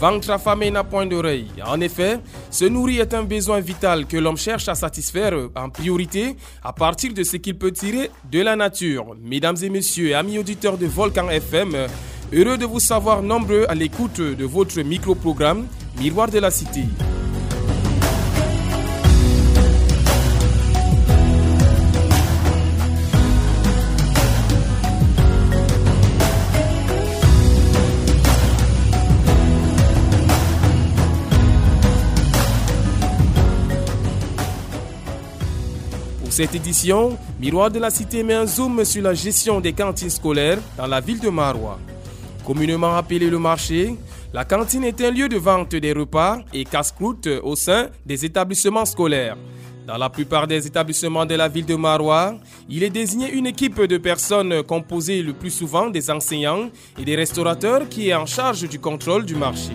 Ventre affamé n'a point d'oreille. En effet, se nourrir est un besoin vital que l'homme cherche à satisfaire en priorité à partir de ce qu'il peut tirer de la nature. Mesdames et messieurs, amis auditeurs de Volcan FM, heureux de vous savoir nombreux à l'écoute de votre micro-programme Miroir de la Cité. Cette édition, Miroir de la Cité met un zoom sur la gestion des cantines scolaires dans la ville de Marois. Communément appelé le marché, la cantine est un lieu de vente des repas et casse-croûte au sein des établissements scolaires. Dans la plupart des établissements de la ville de Marois, il est désigné une équipe de personnes composée le plus souvent des enseignants et des restaurateurs qui est en charge du contrôle du marché.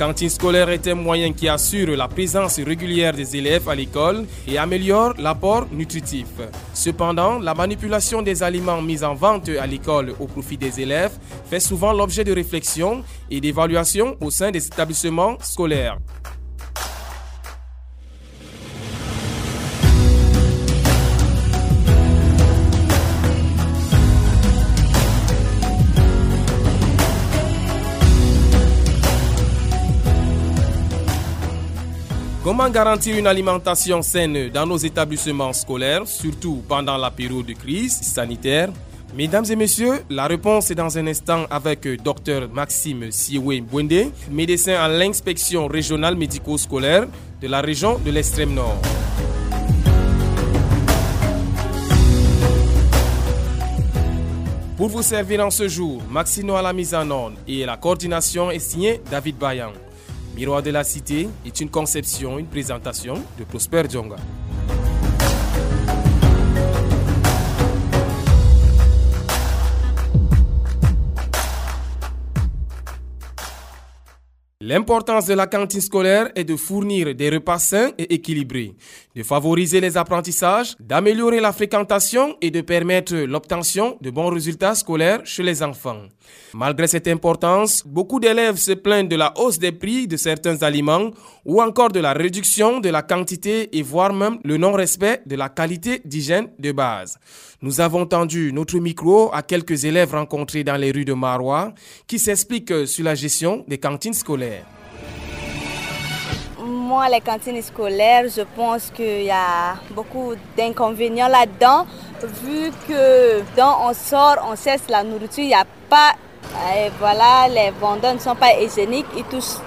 Cantine scolaire est un moyen qui assure la présence régulière des élèves à l'école et améliore l'apport nutritif. Cependant, la manipulation des aliments mis en vente à l'école au profit des élèves fait souvent l'objet de réflexions et d'évaluations au sein des établissements scolaires. Comment garantir une alimentation saine dans nos établissements scolaires, surtout pendant la période de crise sanitaire? Mesdames et messieurs, la réponse est dans un instant avec Dr Maxime Siwe Bwende, médecin à l'inspection régionale médico-scolaire de la région de l'extrême nord. Pour vous servir en ce jour, Maxino à la mise en ordre et la coordination est signée David Bayan. Miroir de la Cité est une conception, une présentation de Prosper Djonga. L'importance de la cantine scolaire est de fournir des repas sains et équilibrés, de favoriser les apprentissages, d'améliorer la fréquentation et de permettre l'obtention de bons résultats scolaires chez les enfants. Malgré cette importance, beaucoup d'élèves se plaignent de la hausse des prix de certains aliments ou encore de la réduction de la quantité et voire même le non-respect de la qualité d'hygiène de base. Nous avons tendu notre micro à quelques élèves rencontrés dans les rues de Marois qui s'expliquent sur la gestion des cantines scolaires. Moi, les cantines scolaires, je pense qu'il y a beaucoup d'inconvénients là-dedans, vu que quand on sort, on cesse la nourriture, il n'y a pas, et voilà, les vendeurs ne sont pas hygiéniques, ils touchent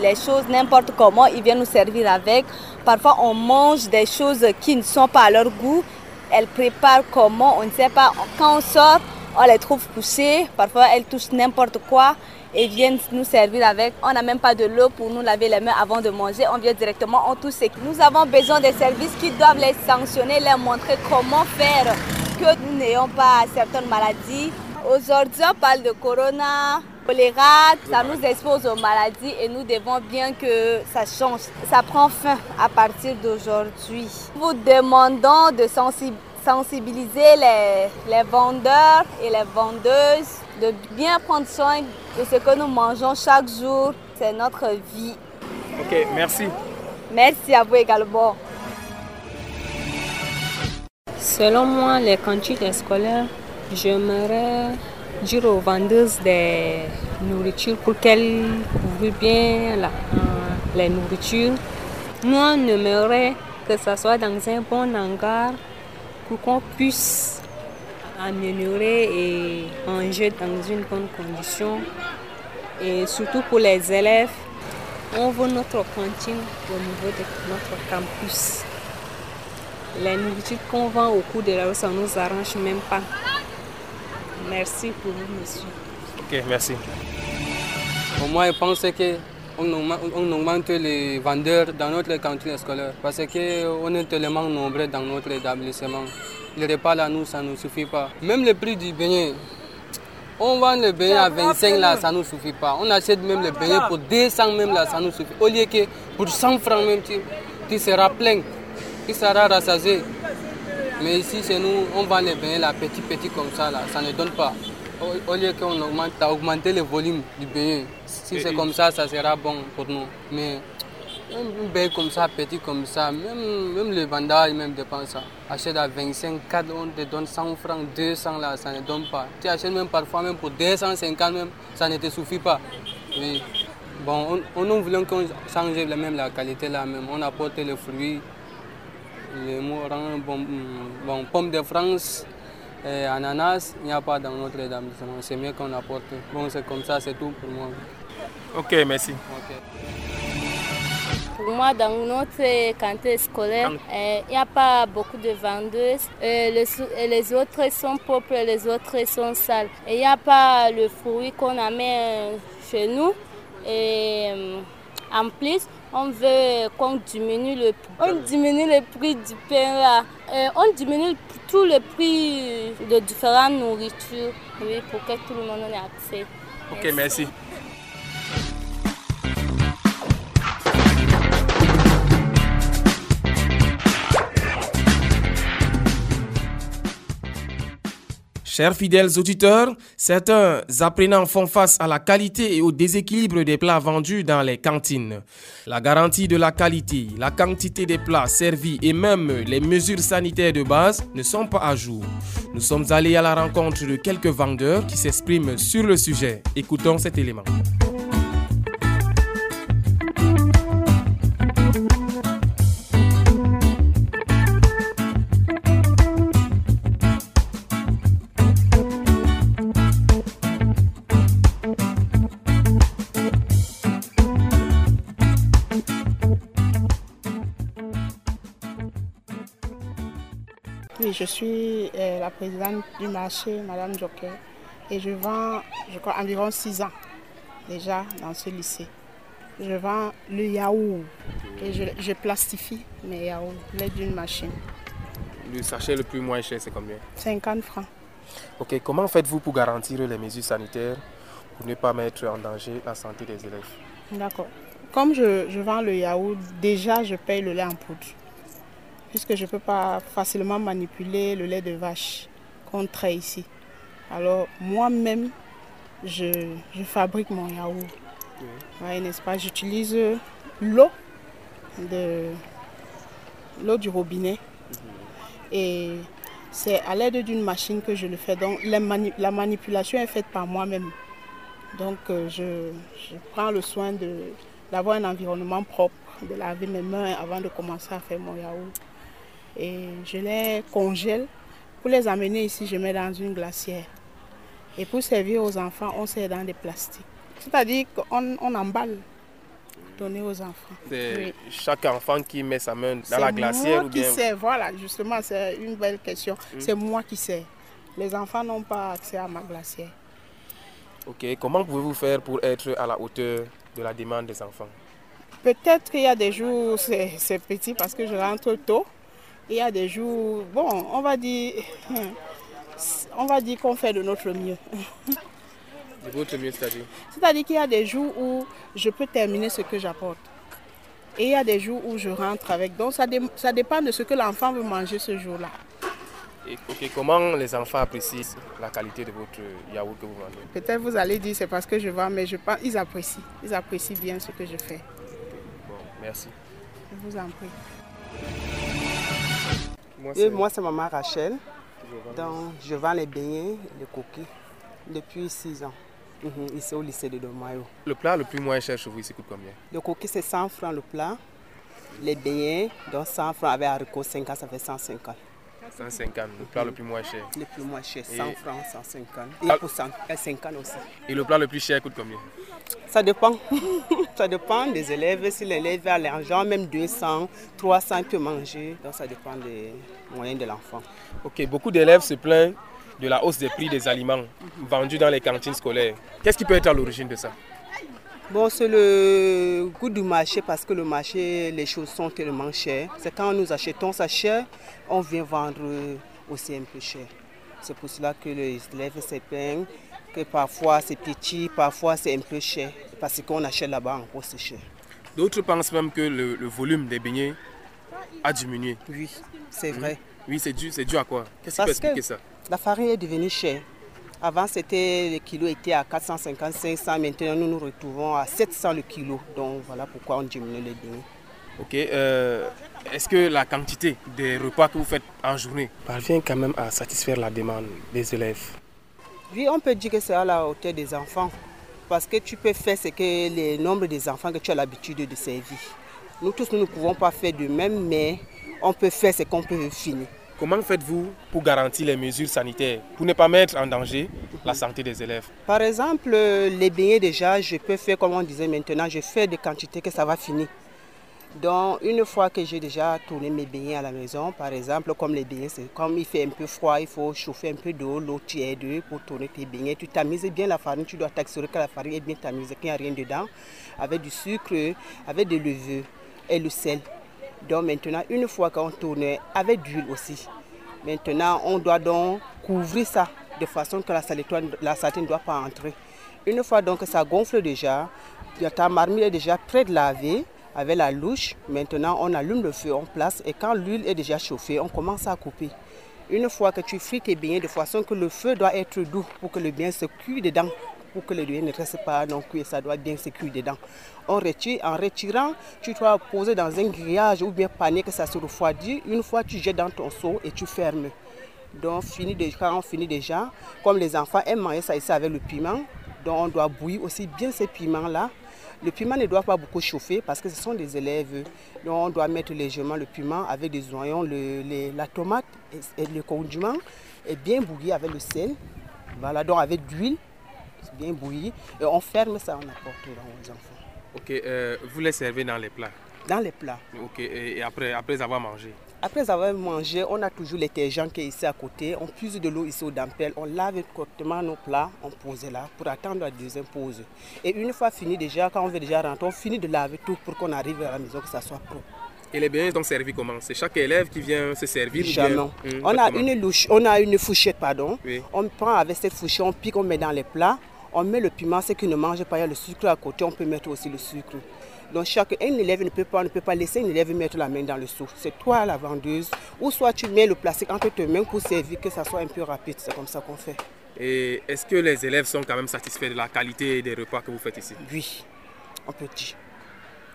les choses n'importe comment, ils viennent nous servir avec. Parfois, on mange des choses qui ne sont pas à leur goût. Elles préparent comment, on ne sait pas. Quand on sort, on les trouve poussées. Parfois, elles touchent n'importe quoi et viennent nous servir avec. On n'a même pas de l'eau pour nous laver les mains avant de manger. On vient directement, on touche. Nous avons besoin des services qui doivent les sanctionner, leur montrer comment faire que nous n'ayons pas certaines maladies. Aujourd'hui, on parle de corona, choléra, ça nous expose aux maladies et nous devons bien que ça change. Ça prend fin à partir d'aujourd'hui. Nous demandons de sensibiliser les, les vendeurs et les vendeuses de bien prendre soin de ce que nous mangeons chaque jour. C'est notre vie. Ok, merci. Merci à vous également. Selon moi, les cantines scolaires, j'aimerais dire aux vendeuses des nourritures pour qu'elles couvrent bien la, les nourritures. Nous, on aimerait que ça soit dans un bon hangar pour qu'on puisse améliorer et manger dans une bonne condition. Et surtout pour les élèves, on veut notre cantine au niveau de notre campus. Les nourritures qu'on vend au cours de la route, ça ne nous arrange même pas. Merci pour vous, monsieur. Ok, merci. Pour moi, je pense qu'on augmente les vendeurs dans notre cantine scolaire parce qu'on est tellement nombreux dans notre établissement. Le repas là, nous, ça ne nous suffit pas. Même le prix du beignet, On vend le beignets à 25 là, ça ne nous suffit pas. On achète même le beignets pour 200 même là, ça nous suffit. Au lieu que pour 100 francs même, tu, tu seras plein, tu seras rassasié. Mais ici, chez nous, on vend les beignets là, petit, petit comme ça là, ça ne donne pas. Au, lieu qu'on augmente, augmenter le volume du beignet. Si c'est comme ça, ça sera bon pour nous. Mais un beignet comme ça, petit comme ça, même, même le vendeur même dépense ça. Achète à 25, 4, on te donne 100 francs, 200 là, ça ne donne pas. Tu achètes même parfois même pour 250 même, ça ne te suffit pas. Oui. Bon, on, on voulait qu'on change même la qualité là même. On apporte les fruits, les mourants, bon, bon, pommes de France, et ananas, il n'y a pas dans notre établissement. C'est mieux qu'on apporte. Bon, c'est comme ça, c'est tout pour moi. Ok, merci. Moi, dans notre cantine scolaire, eh, il n'y a pas beaucoup de vendeuses. Eh, les, les, autres sont propres, les autres sont sales. Il n'y a pas le fruit qu'on amène chez nous. Et en plus, on veut qu'on diminue le on diminue le prix du pain là. Et on diminue tout le prix de différentes nourritures oui, pour que tout le monde ait accès. Ok, merci. Chers fidèles auditeurs, certains apprenants font face à la qualité et au déséquilibre des plats vendus dans les cantines. La garantie de la qualité, la quantité des plats servis et même les mesures sanitaires de base ne sont pas à jour. Nous sommes allés à la rencontre de quelques vendeurs qui s'expriment sur le sujet. Écoutons cet élément. Je suis euh, la présidente du marché, Madame Joker, et je vends, je crois, environ 6 ans déjà dans ce lycée. Je vends le yaourt et je, plastifie mes yaourts, l'aide d'une machine. Le sachet le plus moins cher, c'est combien? 50 francs. Ok, comment faites-vous pour garantir les mesures sanitaires pour ne pas mettre en danger la santé des élèves? D'accord. Comme je, je vends le yaourt, déjà je paye le lait en poudre puisque je ne peux pas facilement manipuler le lait de vache qu'on traite ici. Alors moi-même, je, fabrique mon yaourt. N'est-ce pas? J'utilise l'eau de l'eau du robinet et c'est à l'aide d'une machine que je le fais. Donc la, manipulation est faite par moi-même. Donc euh, je, je, prends le soin d'avoir un environnement propre, de laver mes mains avant de commencer à faire mon yaourt et je les congèle. Pour les amener ici, je mets dans une glacière. Et pour servir aux enfants, on sert dans des plastiques. C'est-à-dire qu'on on emballe donner aux enfants. C'est chaque enfant qui met sa main dans la glacière ou bien... qui sert, voilà, justement, c'est une belle question. Hmm. C'est moi qui sers. Les enfants n'ont pas accès à ma glacière. Ok, comment pouvez-vous faire pour être à la hauteur de la demande des enfants? Peut-être qu'il y a des jours, c'est petit parce que je rentre tôt. Il y a des jours, bon, on va dire, on va dire qu'on fait de notre mieux. De votre mieux, c'est-à-dire? C'est-à-dire qu'il y a des jours où je peux terminer ce que j'apporte. Et il y a des jours où je rentre avec. Donc ça, ça dépend de ce que l'enfant veut manger ce jour-là. Ok, comment les enfants apprécient la qualité de votre yaourt que vous vendez? Peut-être vous allez dire c'est parce que je vends, mais je pense ils apprécient. Ils apprécient bien ce que je fais. Bon, merci. Je vous en prie. Moi, c'est maman Rachel. Donc, je vends les beignets, les coquilles depuis 6 ans. Mhm, ici au lycée de Domayo. Le plat le plus moins cher chez vous ici coûte combien? Le coquille c'est 100 francs le plat. Les beignets, donc 100 francs avec haricot 50, ça fait 150. 150, le plat le plus moins cher. Le plus moins cher, 100 francs, 150. Et pour 50 aussi. Et le plat le plus cher coûte combien? Ça dépend. ça dépend des élèves. Si l'élève a l'argent, même 200, 300, il peut manger. Donc ça dépend des moyens de l'enfant. Ok, beaucoup d'élèves se plaignent de la hausse des prix des aliments vendus dans les cantines scolaires. Qu'est-ce qui peut être à l'origine de ça? Bon, c'est le goût du marché parce que le marché, les choses sont tellement chères. C'est quand nous achetons ça cher, on vient vendre aussi un peu cher. C'est pour cela que les élèves se plaignent que parfois c'est petit, parfois c'est un peu cher, parce qu'on achète là-bas en gros c'est cher. D'autres pensent même que le, le volume des beignets a diminué. Oui, c'est vrai. Oui, c'est dû, c'est dû à quoi? Qu'est-ce qui peut expliquer que- ça? La farine est devenue chère. Avant, c'était le kilo était à 450, 500. Maintenant, nous nous retrouvons à 700 le kilo. Donc, voilà pourquoi on diminue les beignets. Ok. euh, Est-ce que la quantité des repas que vous faites en journée parvient quand même à satisfaire la demande des élèves? Oui, on peut dire que c'est à la hauteur des enfants. Parce que tu peux faire ce que le nombre des enfants que tu as l'habitude de servir. Nous tous, nous ne pouvons pas faire de même, mais on peut faire ce qu'on peut finir. Comment faites-vous pour garantir les mesures sanitaires, pour ne pas mettre en danger la santé des élèves? Par exemple, les beignets déjà, je peux faire comme on disait maintenant, je fais des quantités que ça va finir. Donc une fois que j'ai déjà tourné mes beignets à la maison, par exemple, comme les beignets, comme il fait un peu froid, il faut chauffer un peu d'eau, l'eau tiède pour tourner tes beignets. Tu tamises bien la farine, tu dois t'assurer que la farine est bien tamisée, qu'il n'y a rien dedans, avec du sucre, avec de levure et le sel. Donc maintenant, une fois qu'on tourne, avec d'huile aussi. Maintenant, on doit donc couvrir ça de façon que la saleté, la ne doit pas entrer. Une fois donc que ça gonfle déjà, ta marmite est déjà prête de laver avec la louche. Maintenant, on allume le feu en place et quand l'huile est déjà chauffée, on commence à couper. Une fois que tu frites tes beignets de façon que le feu doit être doux pour que le bien se cuise dedans, pour que le bien ne reste pas non cuit, ça doit bien se cuire dedans. En retirant, tu dois poser dans un grillage ou bien panier que ça se refroidit. Une fois, tu jettes dans ton seau et tu fermes. Donc, fini quand on finit déjà, comme les enfants aiment manger ça ici avec le piment, donc on doit bouillir aussi bien ces piments-là. Le piment ne doit pas beaucoup chauffer parce que ce sont des élèves. Donc on doit mettre légèrement le piment avec des oignons, la tomate et, le condiment et bien bouillir avec le sel. Voilà, donc avec d'huile, bien bouilli. Et on ferme ça, on apporte aux enfants. Ok. euh, vous les servez dans les plats? Dans les plats. Ok. Et, et après, après avoir mangé? Après avoir mangé, on a toujours les détergents qui est ici à côté. On puise de l'eau ici au dampel. On lave correctement nos plats, on pose là pour attendre la deuxième pause. Et une fois fini déjà, quand on veut déjà rentrer, on finit de laver tout pour qu'on arrive à la maison, que ça soit propre. Et les beignets sont servis comment? C'est chaque élève qui vient se servir ou bien- Jamais. Hum, On a une louche, on a une fourchette, pardon. Oui. On prend avec cette fourchette, on pique, on met dans les plats. On met le piment, ceux qui ne mangent pas, il y a le sucre à côté, on peut mettre aussi le sucre. Donc chaque un élève ne peut pas, ne peut pas laisser un élève mettre la main dans le seau. C'est toi la vendeuse. Ou soit tu mets le plastique entre tes mains pour servir que ça soit un peu rapide. C'est comme ça qu'on fait. Et est-ce que les élèves sont quand même satisfaits de la qualité des repas que vous faites ici? Oui, on peut dire.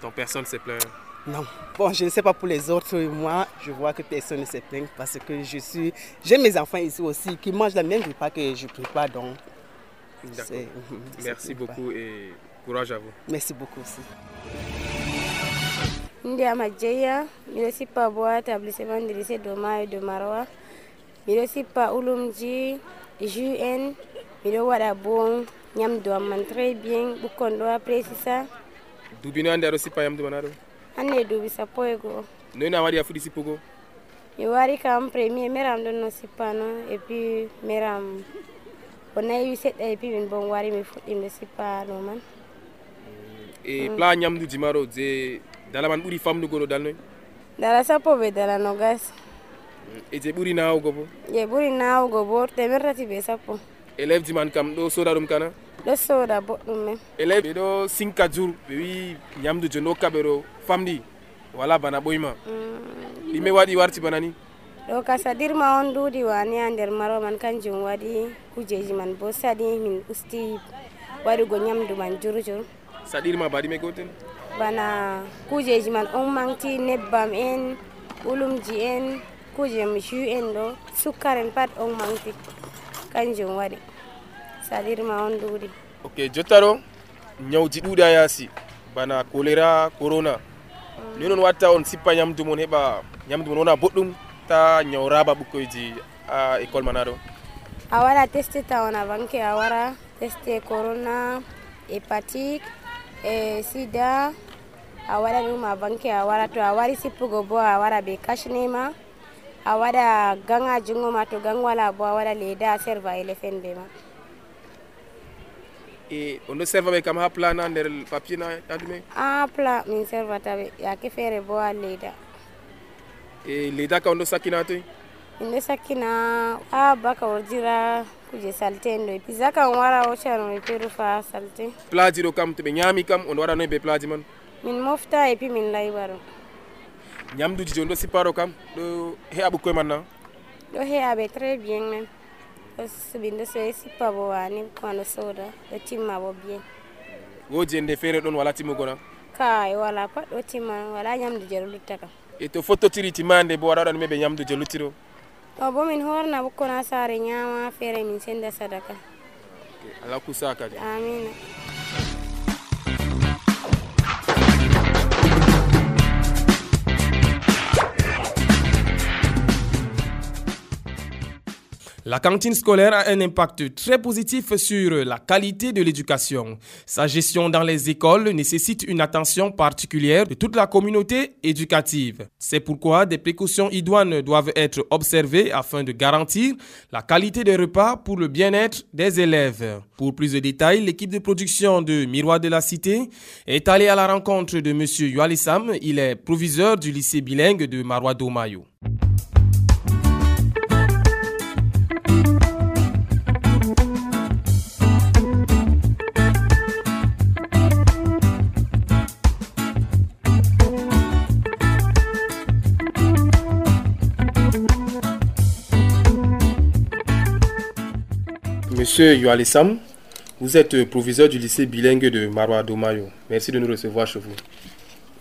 Donc personne ne se plaint? Non. Bon, je ne sais pas pour les autres, moi, je vois que personne ne se plaint parce que je suis. J'ai mes enfants ici aussi qui mangent le même repas que je prépare. Donc, Merci beaucoup et courage à vous. Merci beaucoup aussi. Ndiama Jeya, miɗo sippa bo ha établissement de lycée de Mayo de Marwa. Miɗo sippa ulumji, jus en, miɗo waɗa bo ñamdu am man très bien, ɓukkon ɗo apprécie dubino hannde aɗo sippa yamdu mana ɗo hannde duuɓi sappo e go'o. noyno a waɗi a fuɗi sippugo Mi wari kam premier meram ɗon no sippano et puis meram o nayi seɗɗa et puis min bo mi wari mi fuɗɗi mi sippa ɗo man. e plat ñamduji maɗo je dala man ɓuuri famnugo ɗo dal noy Dala sappo be dala nogas. e je ɓuuri nawugo bo Je ɓuri nawugo bo temer tati be sappo. élève ji man kam ɗo soda ɗum kana Ɗo soda boɗɗum men. élève ɓe ɗo sinka jour ɓe wi ñamdu jo nokka ɓe ɗo famɗi wala bana ɓoyma ɗime waɗi warti bana ni ɗo ka sadirma on duuɗi wani ha nder maro man kanjum waɗi kujeji man bo saɗi min usti waɗugo ñamdu man jurjur saɗirma baɗime gotel bana kujeji man on manti nebbam en ulumji en kuje jus en ɗo sukkar en pat on manti kanjum waɗi saɗirma on duuɗi ok jotta ɗo ñawji ɗuuɗi ha yaasi bana choléra corona. Ni noon watta on sippa ñamdu mon heɓa ñamdu mon wona boɗɗum ta ñaw raba ɓukkoyji a école mana ɗo a wara teste ona banke a wara teste corona hépatique e sida a waɗa numa banke a wara to a wari sippugo bo a wara ɓe kashnema a waɗa ganga jungo ma to gang wala bo a waɗa leda a serva éléphine be ma. E on ɗo serva ɓe kam ha plan na nder papier na ha ɗume a plat min servata ɓe yake feere bo ha leda e leyda ka on ɗo sakkina toy min ɗo sakkina ha baka ordira kuje salte ɗo pisa kam wara woccano ɓe ɓe fa salte. Plaji ɗo kam to ɓe ñaami kam on waɗa noy be plaji man? Min mofta e puis min layɓa ɗum ñamduji joni ɗo sipparo kam ɗo heɓa ɓukkoye man na? Ɗo he'a ɓe très bien même ɓindo so sippa bo wani kono soda ɗo timma bo bien. Woji nde feere ɗon wala timmugo na kai wala pat ɗo timma wala ñamdu je ɗo lutta kam ito foto tiri timande bo warada mebe nyamdu je lutiro. To bo min horna bukko na sare nyama fere min senda sadaka. Okay. alaku saka amina La cantine scolaire a un impact très positif sur la qualité de l'éducation. Sa gestion dans les écoles nécessite une attention particulière de toute la communauté éducative. C'est pourquoi des précautions idoines doivent être observées afin de garantir la qualité des repas pour le bien-être des élèves. Pour plus de détails, l'équipe de production de Miroir de la Cité est allée à la rencontre de M. Yualissam. Il est proviseur du lycée bilingue de Marois Domayo. Monsieur Yoalissam, vous êtes proviseur du lycée bilingue de Marois Domayo. Merci de nous recevoir chez vous.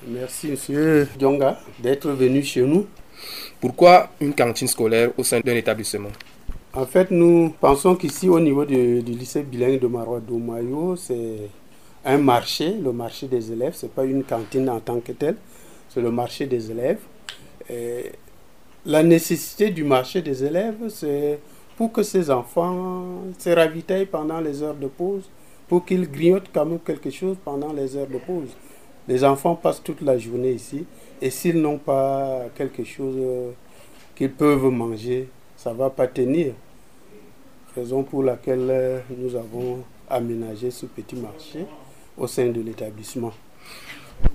Merci, monsieur Djonga, d'être venu chez nous. Pourquoi une cantine scolaire au sein d'un établissement? En fait, nous pensons qu'ici, au niveau du, du lycée bilingue de Marois Domayo, c'est un marché, le marché des élèves. Ce n'est pas une cantine en tant que telle, c'est le marché des élèves. Et la nécessité du marché des élèves, c'est pour que ces enfants se ravitaillent pendant les heures de pause, pour qu'ils grignotent quand même quelque chose pendant les heures de pause. Les enfants passent toute la journée ici et s'ils n'ont pas quelque chose euh, qu'ils peuvent manger, ça ne va pas tenir. Raison pour laquelle euh, nous avons aménagé ce petit marché au sein de l'établissement.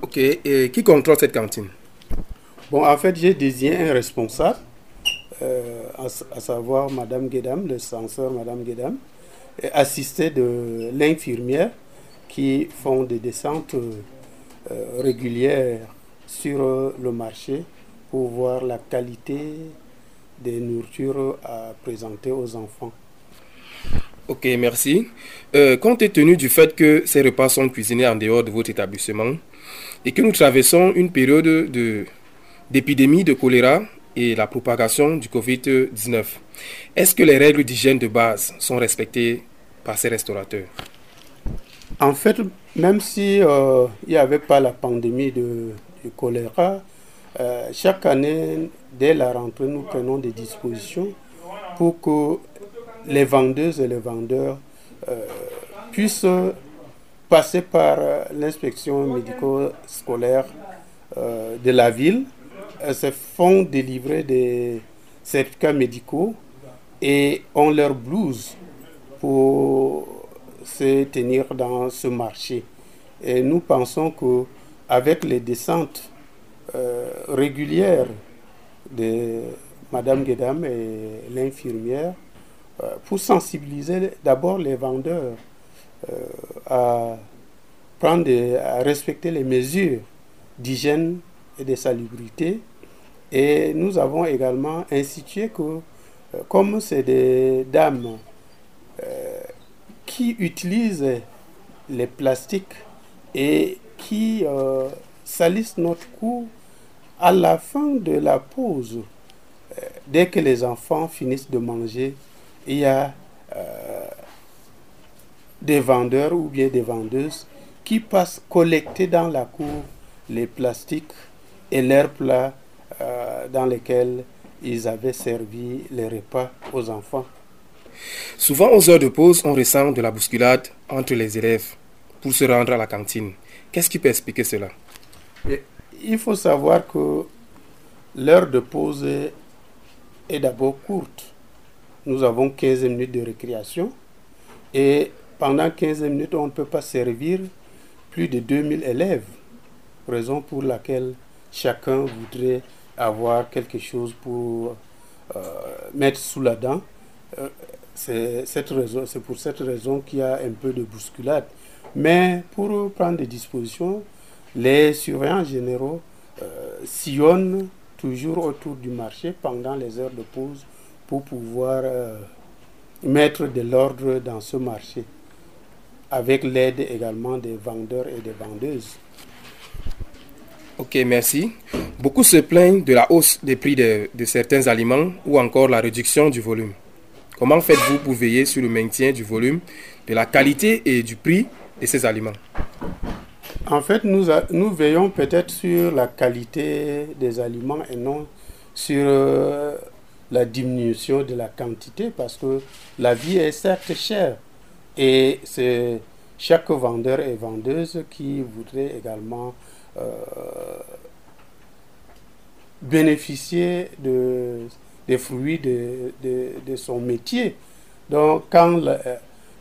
Ok, et qui contrôle cette cantine? Bon, en fait, j'ai désigné un responsable euh, à, savoir Madame Guédam, le censeur Madame Guédam, et assisté de l'infirmière qui font des descentes euh, régulières sur euh, le marché pour voir la qualité des nourritures à présenter aux enfants. Ok, merci. compte tenu du fait que ces repas sont cuisinés en dehors de votre établissement et que nous traversons une période d'épidémie de choléra et la propagation du Covid-19. Est-ce que les règles d'hygiène de base sont respectées par ces restaurateurs? En fait, même si euh, il n'y avait pas la pandémie de, choléra, euh, chaque année, dès la rentrée, nous prenons des dispositions pour que les vendeuses et les vendeurs euh, puissent passer par l'inspection médico-scolaire de la ville se font délivrer des certificats médicaux et ont leur blouse pour se tenir dans ce marché. Et nous pensons que avec les descentes euh, régulières de Madame Guédam et l'infirmière, euh, pour sensibiliser d'abord les vendeurs euh, à prendre, à respecter les mesures d'hygiène et de salubrité. Et nous avons également institué que, euh, comme c'est des dames euh, qui utilisent les plastiques et qui euh, salissent notre cou à la fin de la pause, dès que les enfants finissent de manger, il y a des vendeurs ou bien des vendeuses qui passent collecter dans la cour les plastiques et leurs plats euh, dans lesquels ils avaient servi les repas aux enfants. Souvent aux heures de pause, on ressent de la bousculade entre les élèves pour se rendre à la cantine. Qu'est-ce qui peut expliquer cela? Il faut savoir que l'heure de pause est d'abord courte. Nous avons 15 minutes de récréation et pendant 15 minutes, on ne peut pas servir plus de 2000 élèves, raison pour laquelle chacun voudrait avoir quelque chose pour euh, mettre sous la dent. Euh, c'est pour cette raison qu'il y a un peu de bousculade. Mais pour prendre des dispositions, les surveillants généraux euh, sillonnent toujours autour du marché pendant les heures de pause pour pouvoir mettre de l'ordre dans ce marché, avec l'aide également des vendeurs et des vendeuses. Ok, merci. Beaucoup se plaignent de la hausse des prix de, certains aliments ou encore la réduction du volume. Comment faites-vous pour veiller sur le maintien du volume, de la qualité et du prix de ces aliments? En fait, nous, nous veillons peut-être sur la qualité des aliments et non sur euh, la diminution de la quantité parce que la vie est certes chère et c'est chaque vendeur et vendeuse qui voudrait également bénéficier de, des fruits de, son métier. Donc quand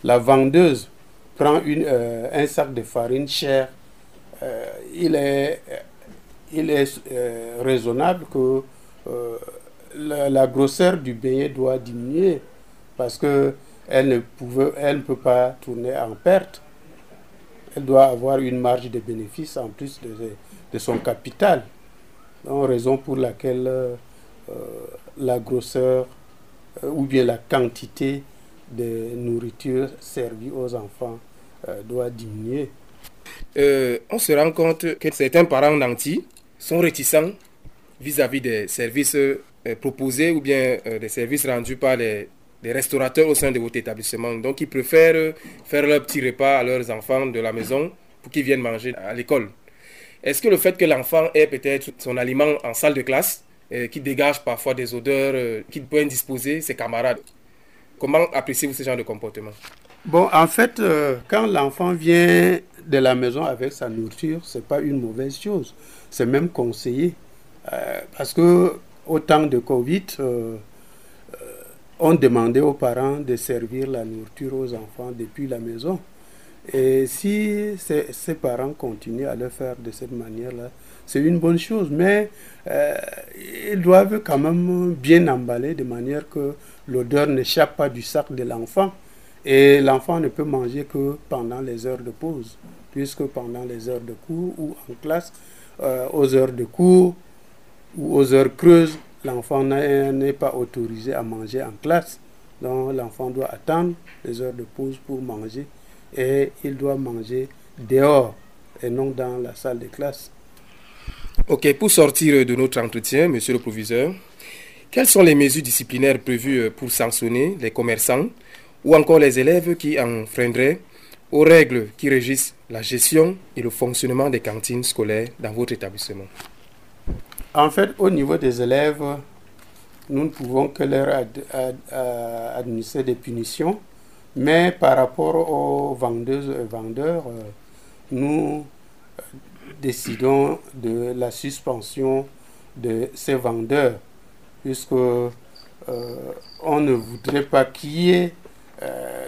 la, vendeuse prend euh, un sac de farine cher, euh, il est, raisonnable que la, grosseur du beignet doit diminuer parce que elle ne, pouvait, elle ne peut pas tourner en perte elle doit avoir une marge de bénéfice en plus de, son capital. Raison pour laquelle euh, la grosseur euh, ou bien la quantité de nourriture servie aux enfants euh, doit diminuer. on se rend compte que certains parents nantis sont réticents vis-à-vis des services proposés ou bien des services rendus par les des restaurateurs au sein de votre établissement. Donc, ils préfèrent faire leur petit repas à leurs enfants de la maison pour qu'ils viennent manger à l'école. Est-ce que le fait que l'enfant ait peut-être son aliment en salle de classe, euh, qui dégage parfois des odeurs euh, qu'il peut indisposer ses camarades, comment appréciez-vous ce genre de comportement? Bon, en fait, euh, quand l'enfant vient de la maison avec sa nourriture, c'est pas une mauvaise chose. C'est même conseillé. parce que au temps de Covid, on demandait aux parents de servir la nourriture aux enfants depuis la maison. Et si ces, parents continuent à le faire de cette manière-là, c'est une bonne chose. Mais euh, ils doivent quand même bien emballer de manière que l'odeur n'échappe pas du sac de l'enfant. Et l'enfant ne peut manger que pendant les heures de pause, puisque pendant les heures de cours ou en classe, euh, aux heures de cours ou aux heures creuses, l'enfant n'est pas autorisé à manger en classe. Donc l'enfant doit attendre les heures de pause pour manger et il doit manger dehors et non dans la salle de classe. Ok, pour sortir de notre entretien, monsieur le proviseur, quelles sont les mesures disciplinaires prévues pour sanctionner les commerçants ou encore les élèves qui enfreindraient aux règles qui régissent la gestion et le fonctionnement des cantines scolaires dans votre établissement? En fait, au niveau des élèves, nous ne pouvons que leur administrer des punitions, mais par rapport aux vendeuses et vendeurs, euh, nous euh, décidons de la suspension de ces vendeurs, puisque euh, on ne voudrait pas qu'il y ait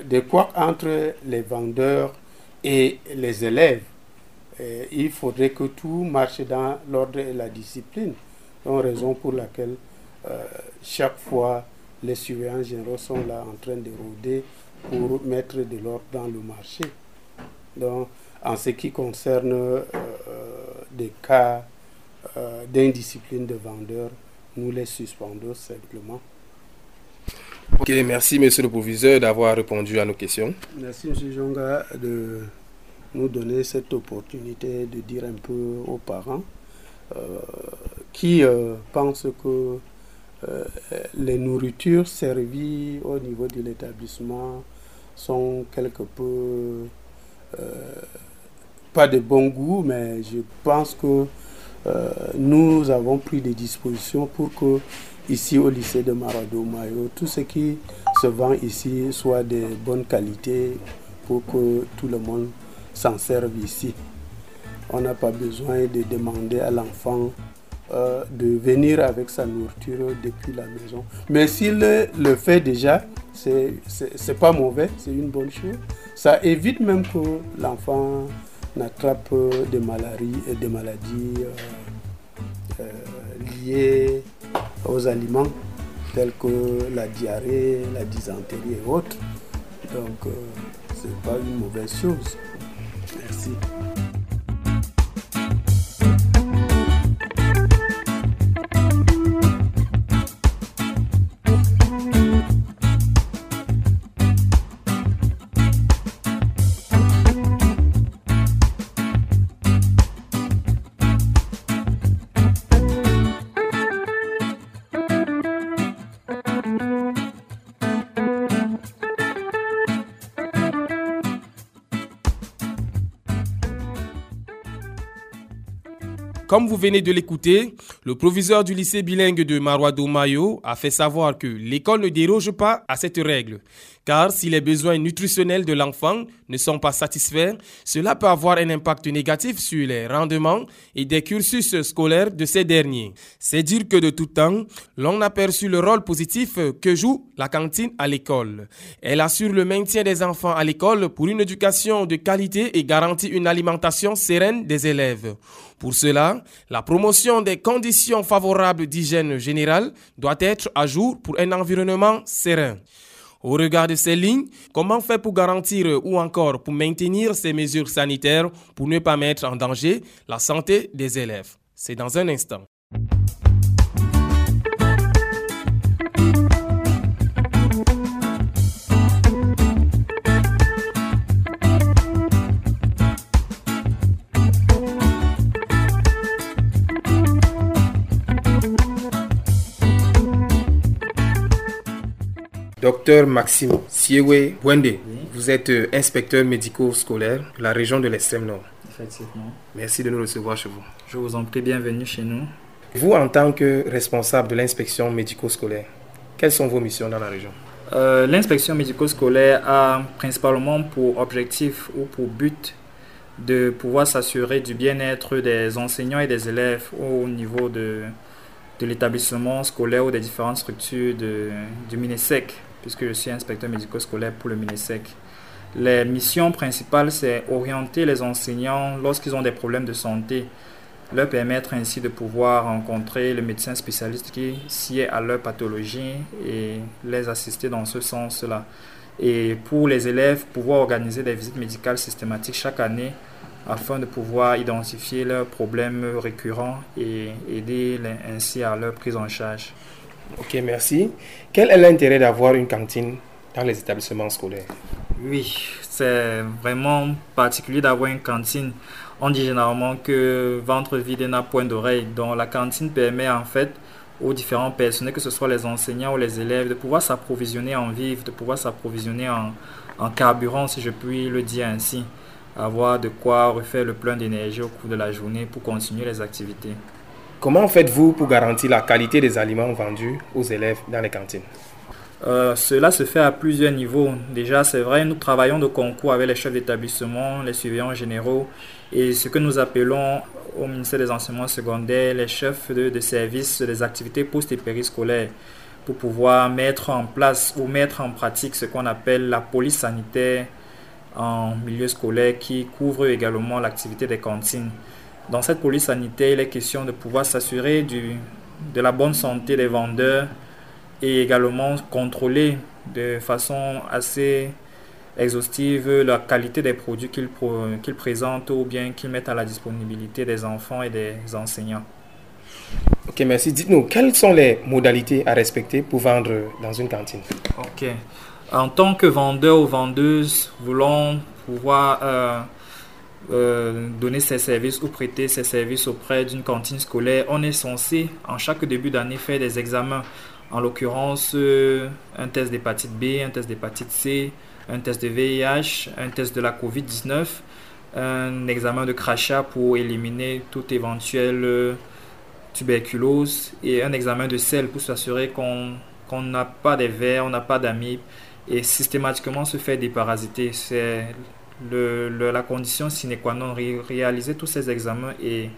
des quoi entre les vendeurs et les élèves il faudrait que tout marche dans l'ordre et la discipline. Donc, raison pour laquelle euh, chaque fois les surveillants généraux sont là en train de rôder pour mettre de l'ordre dans le marché. Donc, en ce qui concerne euh, des cas euh, d'indiscipline de vendeurs, nous les suspendons simplement. Ok, merci Monsieur le Proviseur d'avoir répondu à nos questions. Merci Monsieur Jonga de nous donner cette opportunité de dire un peu aux parents euh, qui euh, pensent que euh, les nourritures servies au niveau de l'établissement sont quelque peu pas de bon goût, mais je pense que nous avons pris des dispositions pour que ici au lycée de Marado Mayo, tout ce qui se vend ici soit de bonne qualité pour que tout le monde s'en servent ici. On n'a pas besoin de demander à l'enfant euh, de venir avec sa nourriture depuis la maison. Mais s'il le, fait déjà, c'est pas mauvais, c'est une bonne chose. Ça évite même que l'enfant n'attrape des maladies, des maladies euh, euh, liées aux aliments. tels que la diarrhée, la dysenterie et autres. Donc, euh, ce n'est pas une mauvaise chose. Merci. Comme vous venez de l'écouter, le proviseur du lycée bilingue de Marouado Mayo a fait savoir que l'école ne déroge pas à cette règle. Car si les besoins nutritionnels de l'enfant ne sont pas satisfaits, cela peut avoir un impact négatif sur les rendements et des cursus scolaires de ces derniers. C'est dire que de tout temps, l'on a perçu le rôle positif que joue la cantine à l'école. Elle assure le maintien des enfants à l'école pour une éducation de qualité et garantit une alimentation sereine des élèves. Pour cela, la promotion des conditions favorables d'hygiène générale doit être à jour pour un environnement serein. Au regard de ces lignes, comment faire pour garantir ou encore pour maintenir ces mesures sanitaires pour ne pas mettre en danger la santé des élèves? C'est dans un instant. Docteur Maxime Siewe Wende, vous êtes euh, inspecteur médico-scolaire de la région de l'extrême nord. Effectivement. Merci de nous recevoir chez vous. Je vous en prie, bienvenue chez nous. Vous, en tant que responsable de l'inspection médico-scolaire, quelles sont vos missions dans la région? Euh, L'inspection médico-scolaire a principalement pour objectif ou pour but de pouvoir s'assurer du bien-être des enseignants et des élèves au niveau de, de l'établissement scolaire ou des différentes structures de, du MINESEC puisque je suis inspecteur médico-scolaire pour le MINESEC. Les missions principales, c'est orienter les enseignants lorsqu'ils ont des problèmes de santé, leur permettre ainsi de pouvoir rencontrer le médecin spécialiste qui s'y est à leur pathologie et les assister dans ce sens-là. Et pour les élèves, pouvoir organiser des visites médicales systématiques chaque année afin de pouvoir identifier leurs problèmes récurrents et aider ainsi à leur prise en charge. Ok, merci. Quel est l'intérêt d'avoir une cantine dans les établissements scolaires? Oui, c'est vraiment particulier d'avoir une cantine. On dit généralement que ventre vide n'a point d'oreille. Donc la cantine permet en fait aux différents personnels, que ce soit les enseignants ou les élèves, de pouvoir s'approvisionner en vivres, de pouvoir s'approvisionner en, en carburant, si je puis le dire ainsi. Avoir de quoi refaire le plein d'énergie au cours de la journée pour continuer les activités. Comment faites-vous pour garantir la qualité des aliments vendus aux élèves dans les cantines? Euh, cela se fait à plusieurs niveaux. Déjà, c'est vrai, nous travaillons de concours avec les chefs d'établissement, les surveillants généraux et ce que nous appelons au ministère des enseignements secondaires les chefs de, de services des activités post et périscolaires pour pouvoir mettre en place ou mettre en pratique ce qu'on appelle la police sanitaire en milieu scolaire qui couvre également l'activité des cantines. Dans cette police sanitaire, il est question de pouvoir s'assurer de la bonne santé des vendeurs et également contrôler de façon assez exhaustive la qualité des produits qu'ils présentent ou bien qu'ils mettent à la disponibilité des enfants et des enseignants. Ok, merci. Dites-nous, quelles sont les modalités à respecter pour vendre dans une cantine? Ok. En tant que vendeur ou vendeuse, voulons pouvoir euh, euh, donner ses services ou prêter ses services auprès d'une cantine scolaire, on est censé en chaque début d'année faire des examens. En l'occurrence, euh, un test d'hépatite B, un test d'hépatite C, un test de VIH, un test de la COVID-19, un examen de crachat pour éliminer toute éventuelle euh, tuberculose et un examen de sel pour s'assurer qu'on n'a pas des vers, on n'a pas d'amibes et systématiquement se faire déparasiter. C'est le, la condition sine qua non, réaliser tous ces examens et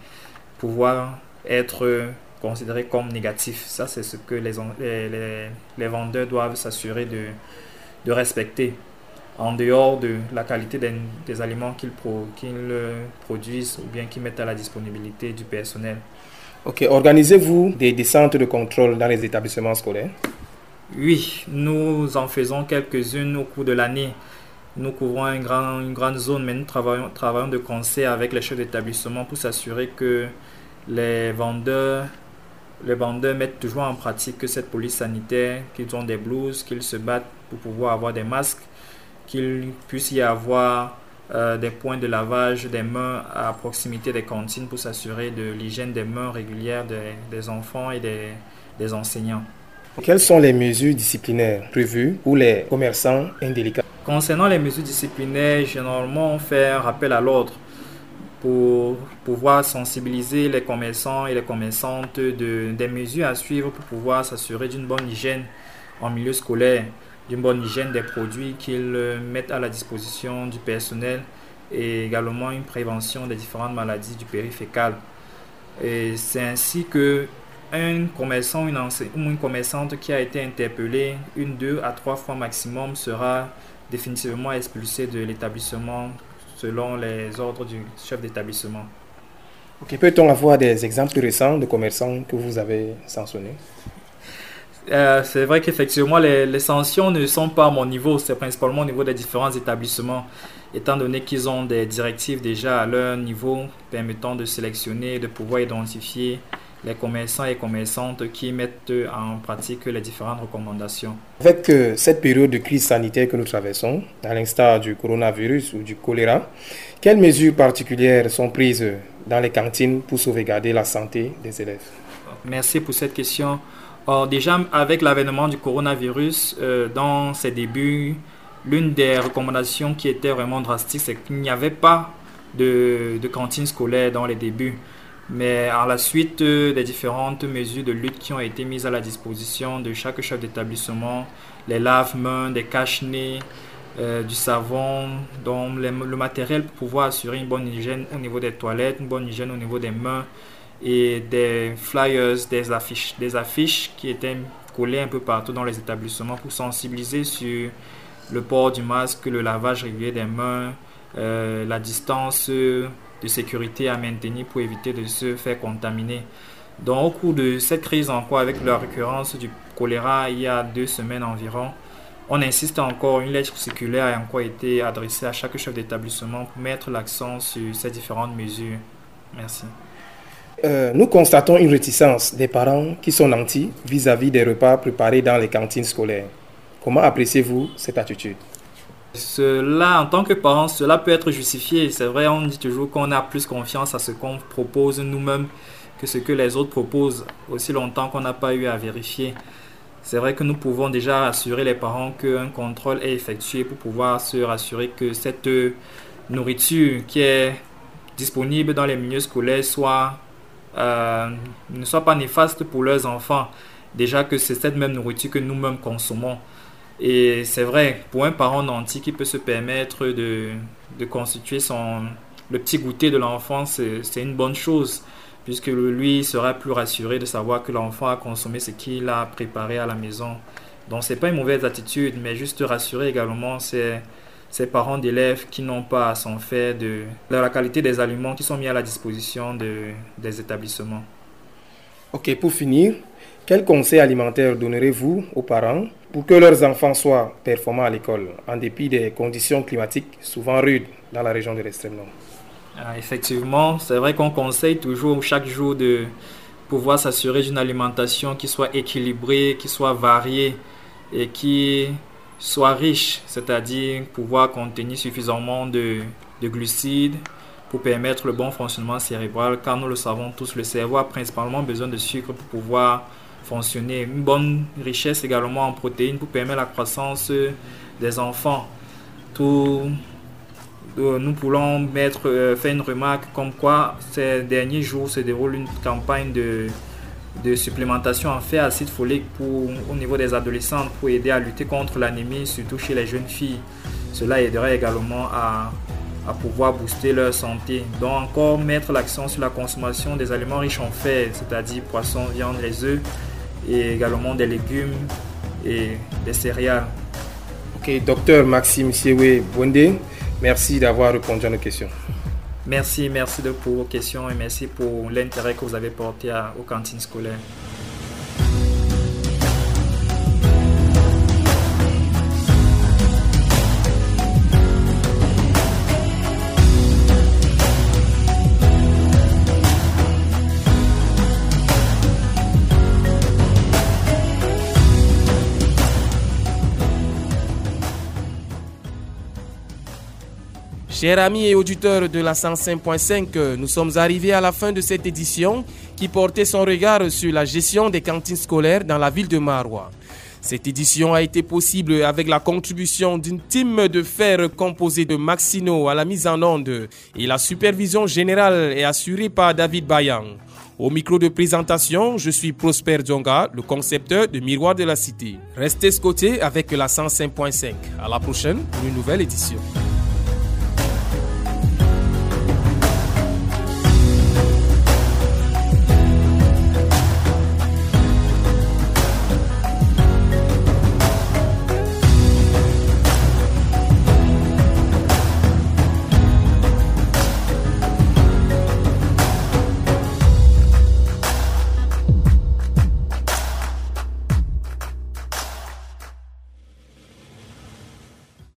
pouvoir être considéré comme négatif. Ça, c'est ce que les, les, les vendeurs doivent s'assurer de, de, respecter en dehors de la qualité des, des aliments qu'ils pro, produisent ou bien qu'ils mettent à la disponibilité du personnel. Ok, organisez-vous des, des, centres de contrôle dans les établissements scolaires? Oui, nous en faisons quelques-unes au cours de l'année. Nous couvrons une grande zone, mais nous travaillons, de concert avec les chefs d'établissement pour s'assurer que les vendeurs, les vendeurs mettent toujours en pratique cette police sanitaire, qu'ils ont des blouses, qu'ils se battent pour pouvoir avoir des masques, qu'il puisse y avoir euh, des points de lavage des mains à proximité des cantines pour s'assurer de l'hygiène des mains régulières des, enfants et des, des enseignants. Quelles sont les mesures disciplinaires prévues pour les commerçants indélicats? Concernant les mesures disciplinaires, généralement on fait un rappel à l'ordre pour pouvoir sensibiliser les commerçants et les commerçantes de, des mesures à suivre pour pouvoir s'assurer d'une bonne hygiène en milieu scolaire, d'une bonne hygiène des produits qu'ils mettent à la disposition du personnel et également une prévention des différentes maladies du périfécal. Et c'est ainsi que un commerçant une ou une commerçante qui a été interpellée une, deux à trois fois maximum sera définitivement expulsé de l'établissement selon les ordres du chef d'établissement. Peut-on avoir des exemples récents de commerçants que vous avez sanctionnés? Euh, c'est vrai qu'effectivement, les, les, sanctions ne sont pas à mon niveau, c'est principalement au niveau des différents établissements, étant donné qu'ils ont des directives déjà à leur niveau permettant de sélectionner de pouvoir identifier les commerçants et commerçantes qui mettent en pratique les différentes recommandations. Avec euh, cette période de crise sanitaire que nous traversons, à l'instar du coronavirus ou du choléra, quelles mesures particulières sont prises dans les cantines pour sauvegarder la santé des élèves? Merci pour cette question. déjà, avec l'avènement du coronavirus, euh, dans ses débuts, l'une des recommandations qui était vraiment drastique, c'est qu'il n'y avait pas de, de cantine scolaire dans les débuts. Mais à la suite euh, des différentes mesures de lutte qui ont été mises à la disposition de chaque chef d'établissement, les lave-mains, des cache-nez, euh, du savon, donc le matériel pour pouvoir assurer une bonne hygiène au niveau des toilettes, une bonne hygiène au niveau des mains et des flyers, des affiches, des affiches qui étaient collées un peu partout dans les établissements pour sensibiliser sur le port du masque, le lavage régulier des mains, euh, la distance de sécurité à maintenir pour éviter de se faire contaminer. Donc, au cours de cette crise encore, avec la récurrence du choléra il y a deux semaines environ, on insiste encore, une lettre circulaire a encore été adressée à chaque chef d'établissement pour mettre l'accent sur ces différentes mesures. Merci. Euh, nous constatons une réticence des parents qui sont nantis vis-à-vis des repas préparés dans les cantines scolaires. Comment appréciez-vous cette attitude? Cela, en tant que parent, cela peut être justifié. C'est vrai, on dit toujours qu'on a plus confiance à ce qu'on propose nous-mêmes que ce que les autres proposent, aussi longtemps qu'on n'a pas eu à vérifier. C'est vrai que nous pouvons déjà assurer les parents qu'un contrôle est effectué pour pouvoir se rassurer que cette nourriture qui est disponible dans les milieux scolaires euh, ne soit pas néfaste pour leurs enfants. Déjà que c'est cette même nourriture que nous-mêmes consommons. Et c'est vrai, pour un parent nanti qui peut se permettre de, constituer son, le petit goûter de l'enfant, c'est une bonne chose, puisque lui sera plus rassuré de savoir que l'enfant a consommé ce qu'il a préparé à la maison. Donc, ce n'est pas une mauvaise attitude, mais juste rassurer également ces, parents d'élèves qui n'ont pas à s'en faire de, la qualité des aliments qui sont mis à la disposition de, des établissements. Ok, pour finir, quel conseil alimentaire donnerez-vous aux parents pour que leurs enfants soient performants à l'école, en dépit des conditions climatiques souvent rudes dans la région de l'extrême nord. Ah, Effectivement, c'est vrai qu'on conseille toujours chaque jour de pouvoir s'assurer d'une alimentation qui soit équilibrée, qui soit variée et qui soit riche, c'est-à-dire pouvoir contenir suffisamment de, de glucides, pour permettre le bon fonctionnement cérébral, car nous le savons tous, le cerveau a principalement besoin de sucre pour pouvoir fonctionner. Une bonne richesse également en protéines pour permettre la croissance des enfants. Euh, nous pouvons euh, faire une remarque comme quoi ces derniers jours se déroule une campagne de, de supplémentation en fer acide folique pour, au niveau des adolescentes pour aider à lutter contre l'anémie, surtout chez les jeunes filles. Cela aiderait également à, à pouvoir booster leur santé. Donc encore mettre l'accent sur la consommation des aliments riches en fer, c'est-à-dire poissons, viande, les œufs, et également des légumes et des céréales. Ok, docteur Maxime Siewe Bondé, merci d'avoir répondu à nos questions. Merci, merci de, pour vos questions et merci pour l'intérêt que vous avez porté à, aux cantines scolaires. Chers amis et auditeurs de la 105.5, nous sommes arrivés à la fin de cette édition qui portait son regard sur la gestion des cantines scolaires dans la ville de Marois. Cette édition a été possible avec la contribution d'une team de fer composée de Maxino à la mise en onde et la supervision générale est assurée par David Bayan. Au micro de présentation, je suis Prosper Djonga, le concepteur de Miroir de la Cité. Restez scotés avec la 105.5. À la prochaine pour une nouvelle édition.